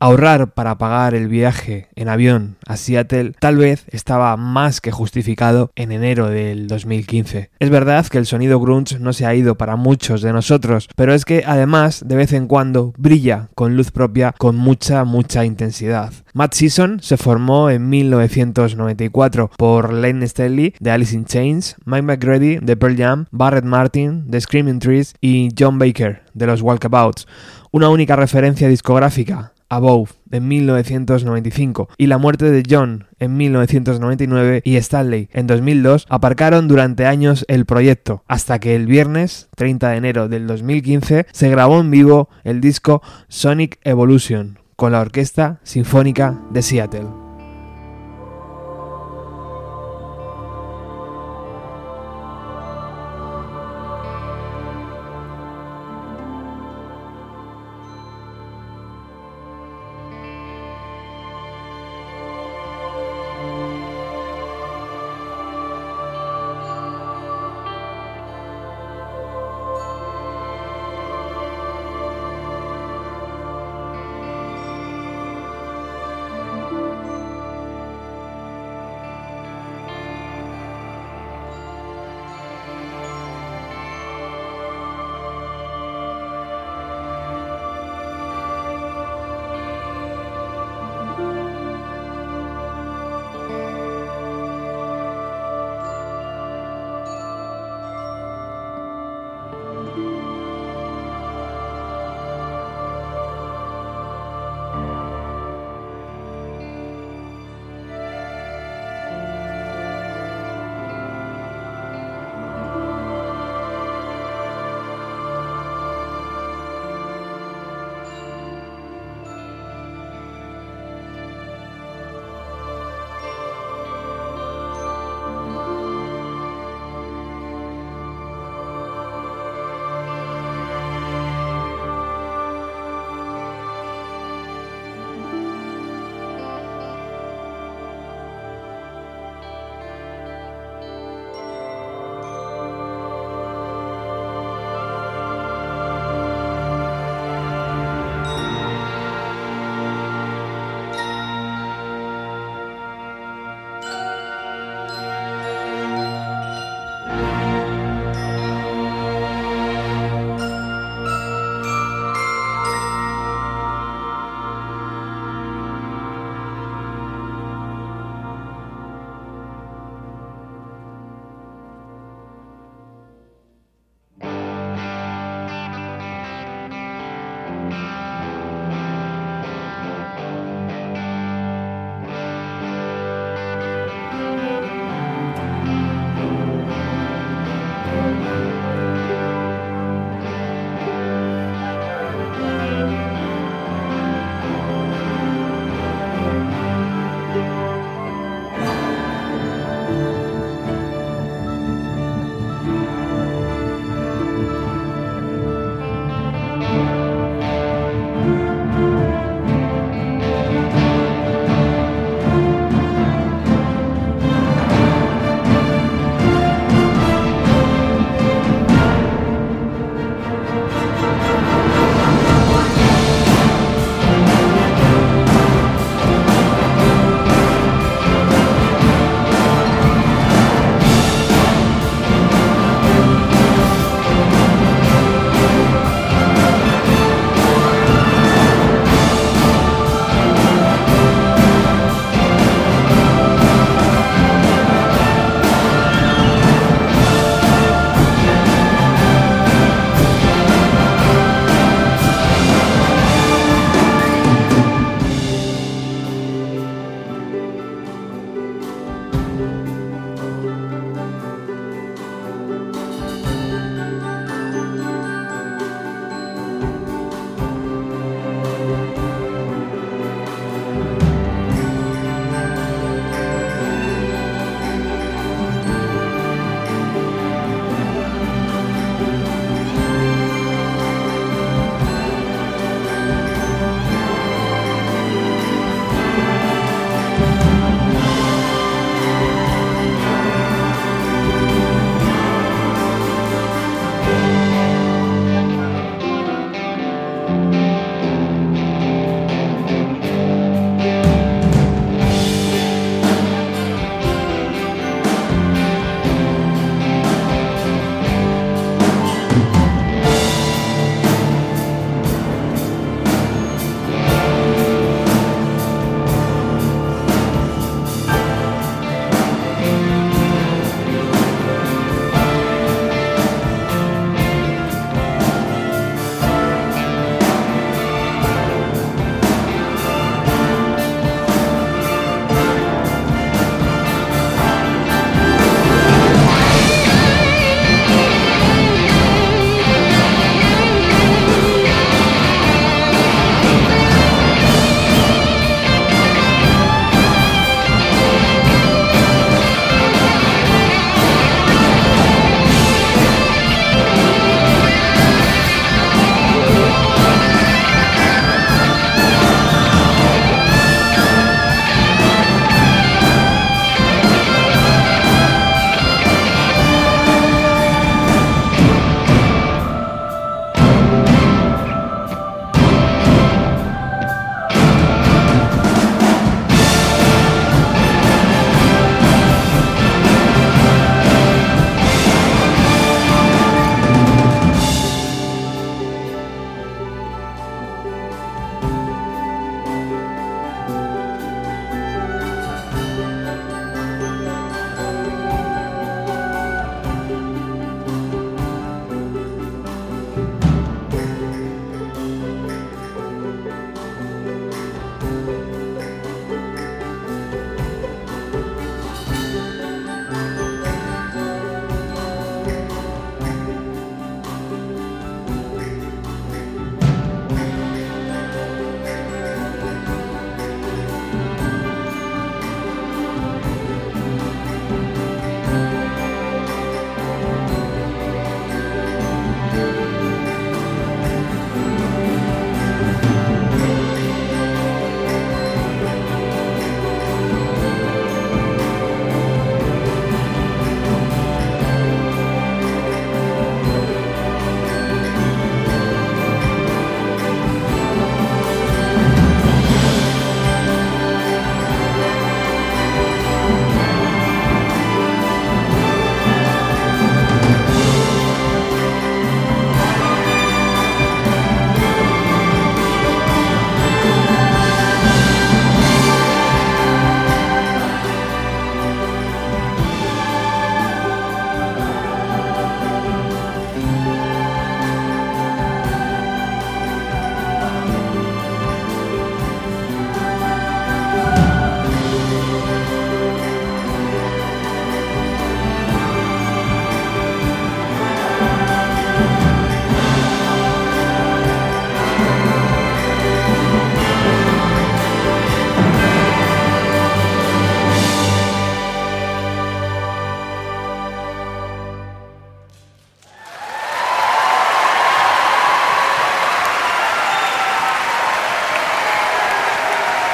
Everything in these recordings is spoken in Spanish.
Ahorrar para pagar el viaje en avión a Seattle tal vez estaba más que justificado en enero del 2015. Es verdad que el sonido grunge no se ha ido para muchos de nosotros, pero es que además de vez en cuando brilla con luz propia con mucha mucha intensidad. Matt Season se formó en 1994 por Lane Staley de Alice in Chains, Mike McGrady de Pearl Jam, Barrett Martin de Screaming Trees y John Baker de los Walkabouts. Una única referencia discográfica, Above de 1995 y la muerte de John en 1999 y Stanley en 2002 aparcaron durante años el proyecto hasta que el viernes 30 de enero del 2015 se grabó en vivo el disco Sonic Evolution con la Orquesta Sinfónica de Seattle.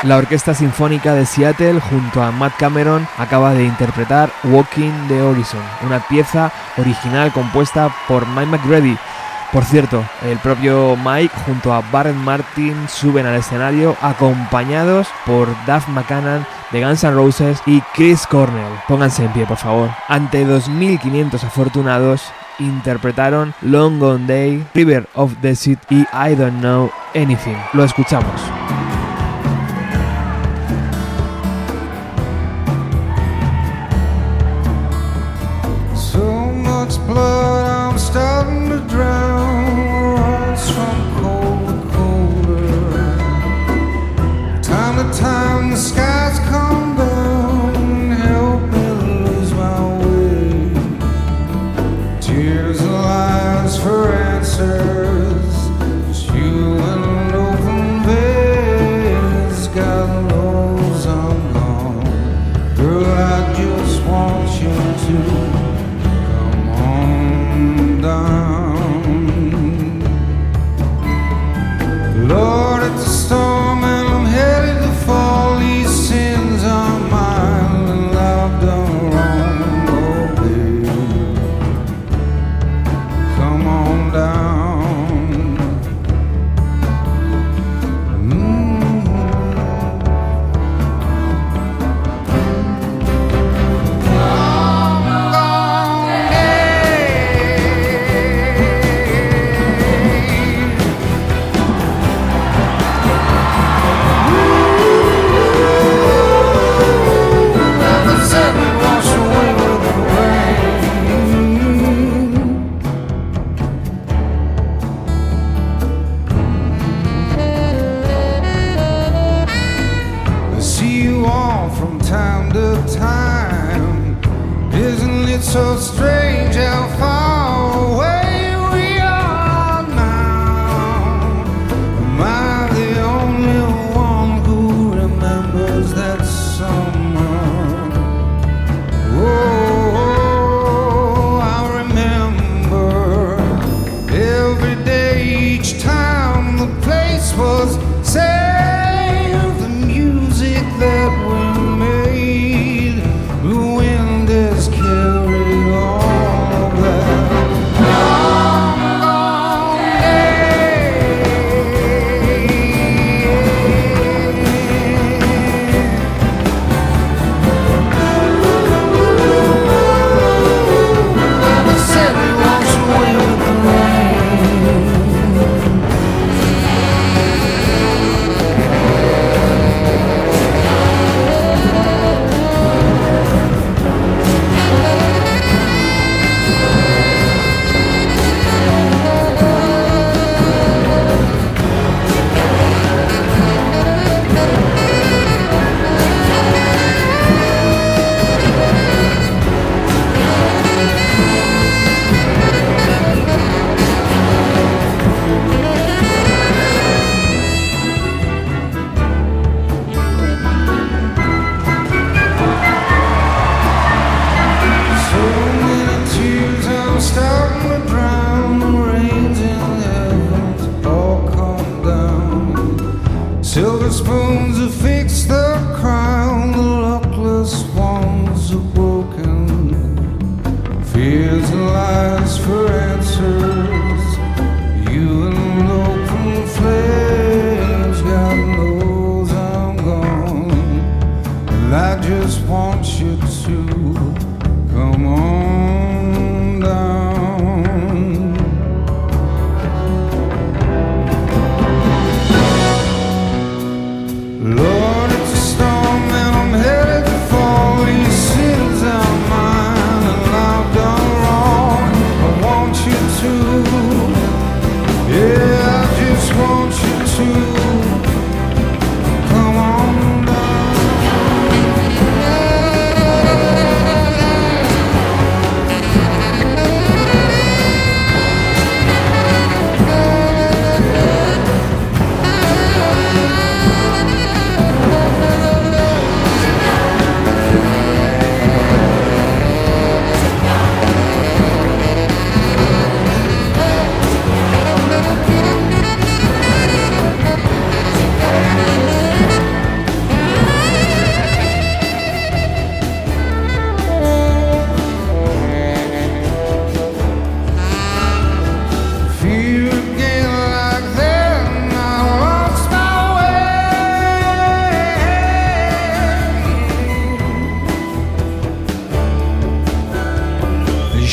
La Orquesta Sinfónica de Seattle junto a Matt Cameron acaba de interpretar Walking the Horizon, una pieza original compuesta por Mike McGrady. Por cierto, el propio Mike junto a Barrett Martin suben al escenario acompañados por Duff McCann de Guns N' Roses y Chris Cornell. Pónganse en pie, por favor. Ante 2.500 afortunados, interpretaron Long Gone Day, River of the Sea y I Don't Know Anything. Lo escuchamos.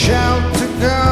shout to God.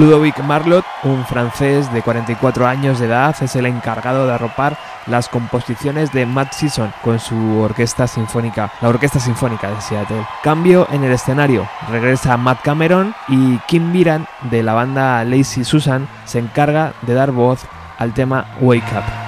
Ludovic Marlot, un francés de 44 años de edad, es el encargado de arropar las composiciones de Matt Season con su orquesta sinfónica, la Orquesta Sinfónica de Seattle. Cambio en el escenario, regresa Matt Cameron y Kim Biran de la banda Lazy Susan se encarga de dar voz al tema Wake Up.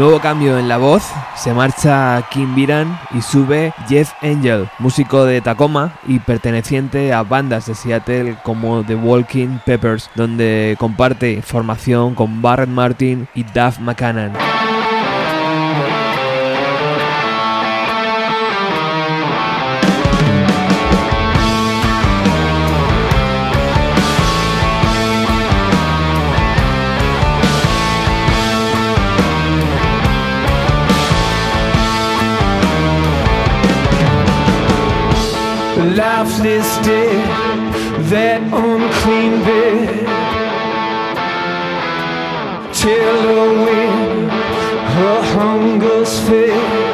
Nuevo cambio en la voz, se marcha Kim Viran y sube Jeff Angel, músico de Tacoma y perteneciente a bandas de Seattle como The Walking Peppers, donde comparte formación con Barrett Martin y Duff McCannon. lifeless dead, that unclean bed. Till the wind, her hunger's fed.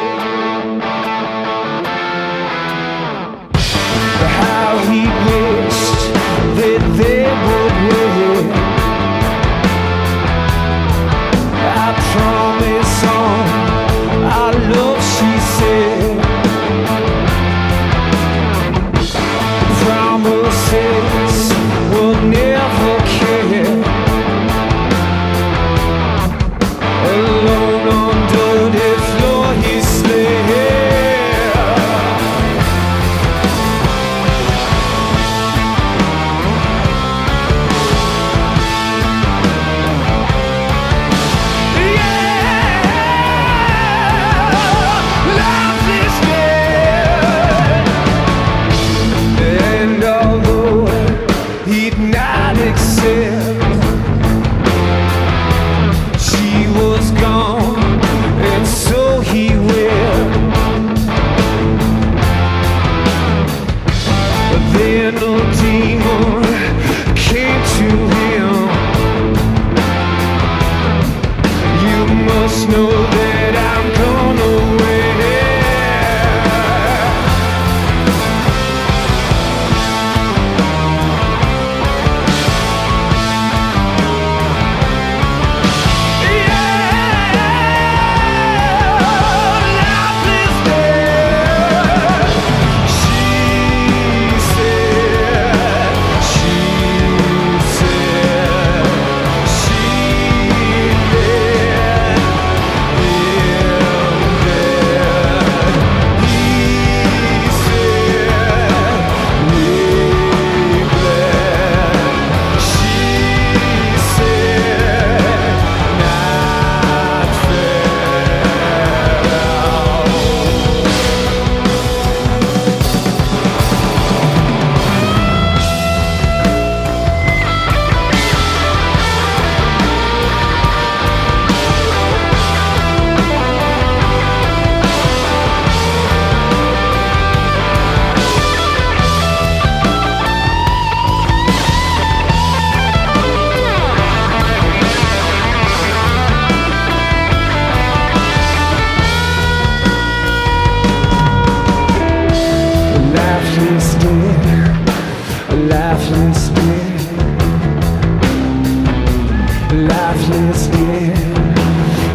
Lifeless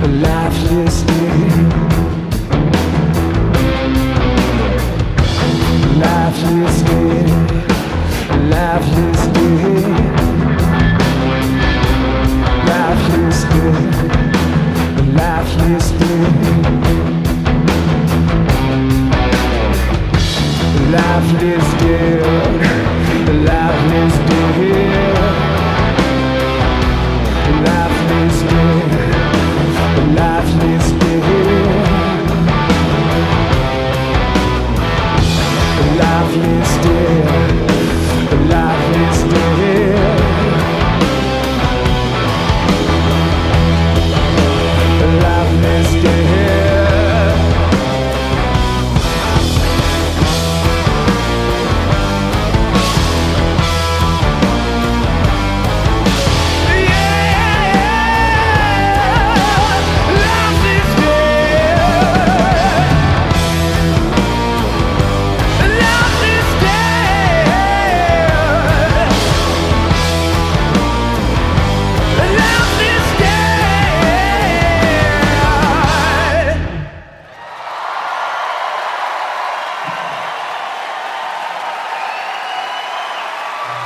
a lifeless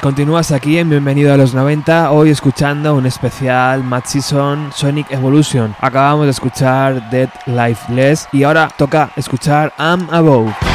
Continúas aquí en Bienvenido a los 90, hoy escuchando un especial Mad Season Sonic Evolution. Acabamos de escuchar Dead Lifeless y ahora toca escuchar I'm Above.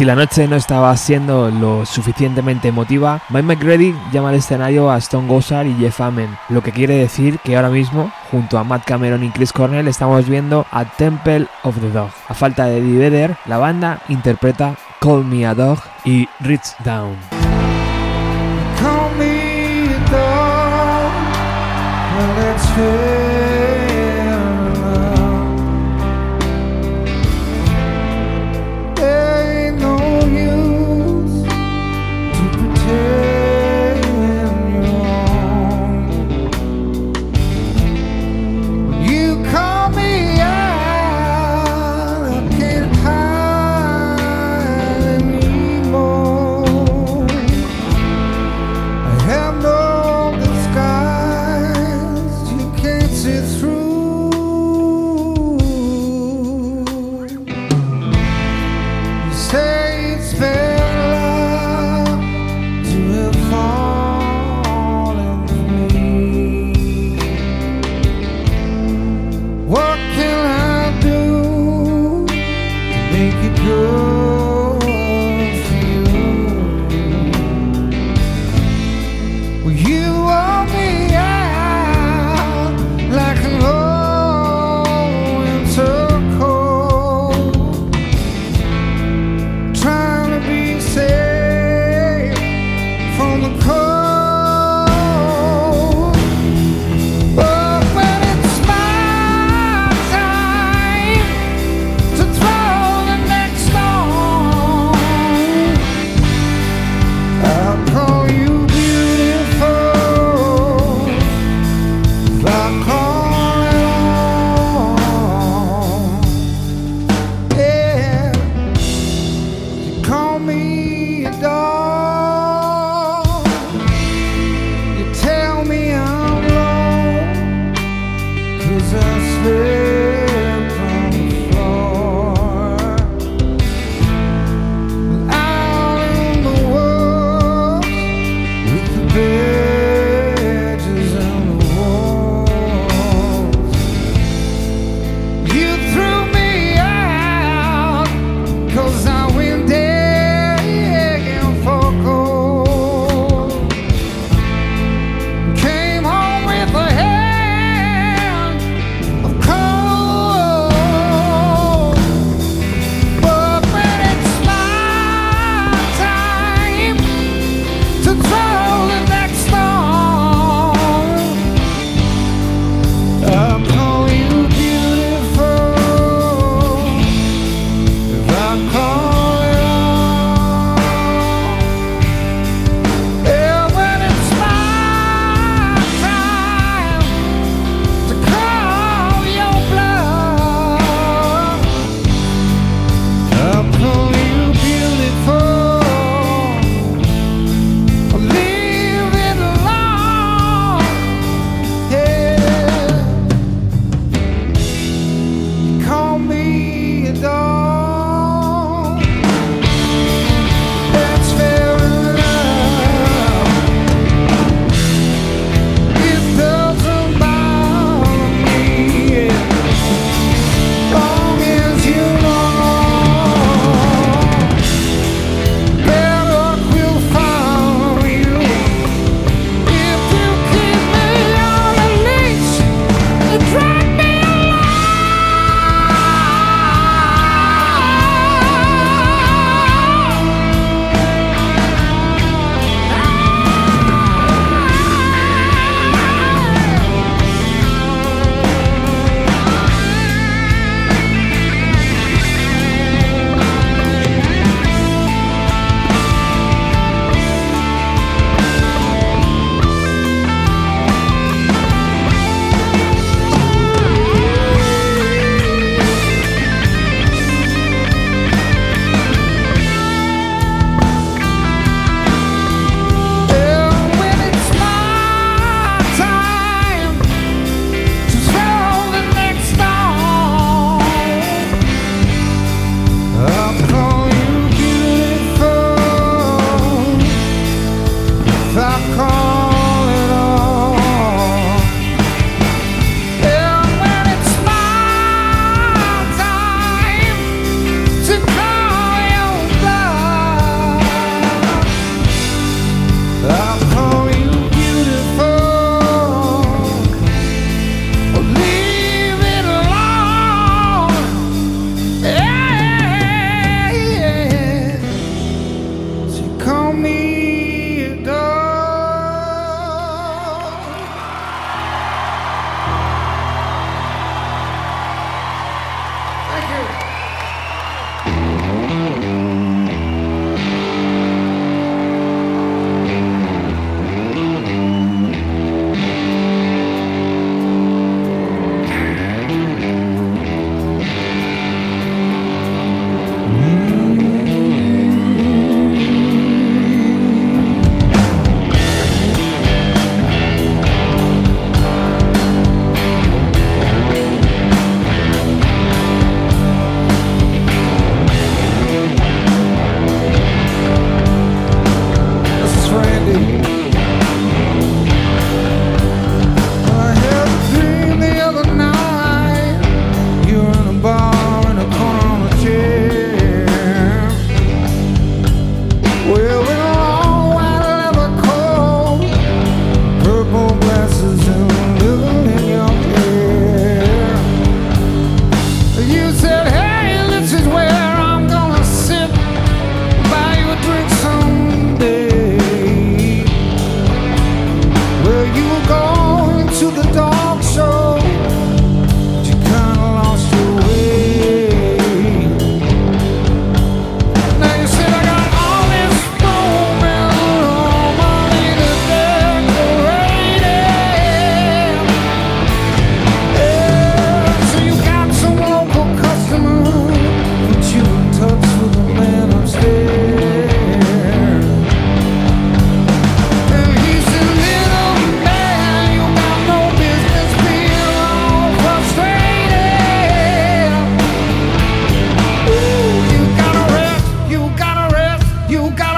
Si la noche no estaba siendo lo suficientemente emotiva, Mike McGrady llama al escenario a Stone Gossard y Jeff Amen, lo que quiere decir que ahora mismo, junto a Matt Cameron y Chris Cornell, estamos viendo a Temple of the Dog. A falta de Eddie Vedder, la banda interpreta Call Me a Dog y Reach Down. me. You got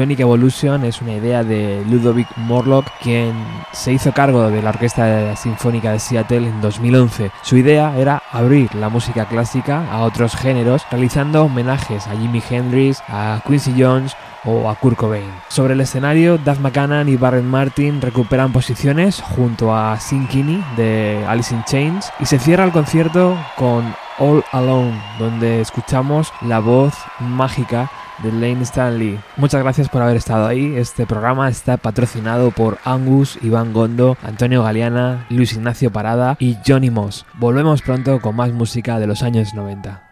Sonic Evolution es una idea de Ludovic Morlock, quien se hizo cargo de la Orquesta Sinfónica de Seattle en 2011. Su idea era abrir la música clásica a otros géneros, realizando homenajes a Jimi Hendrix, a Quincy Jones o a Kurt Cobain. Sobre el escenario, Duff McCann y Barrett Martin recuperan posiciones junto a Sin de Alice in Chains y se cierra el concierto con All Alone, donde escuchamos la voz mágica de Lane Stanley. Muchas gracias por haber estado ahí. Este programa está patrocinado por Angus, Iván Gondo, Antonio Galeana, Luis Ignacio Parada y Johnny Moss. Volvemos pronto con más música de los años 90.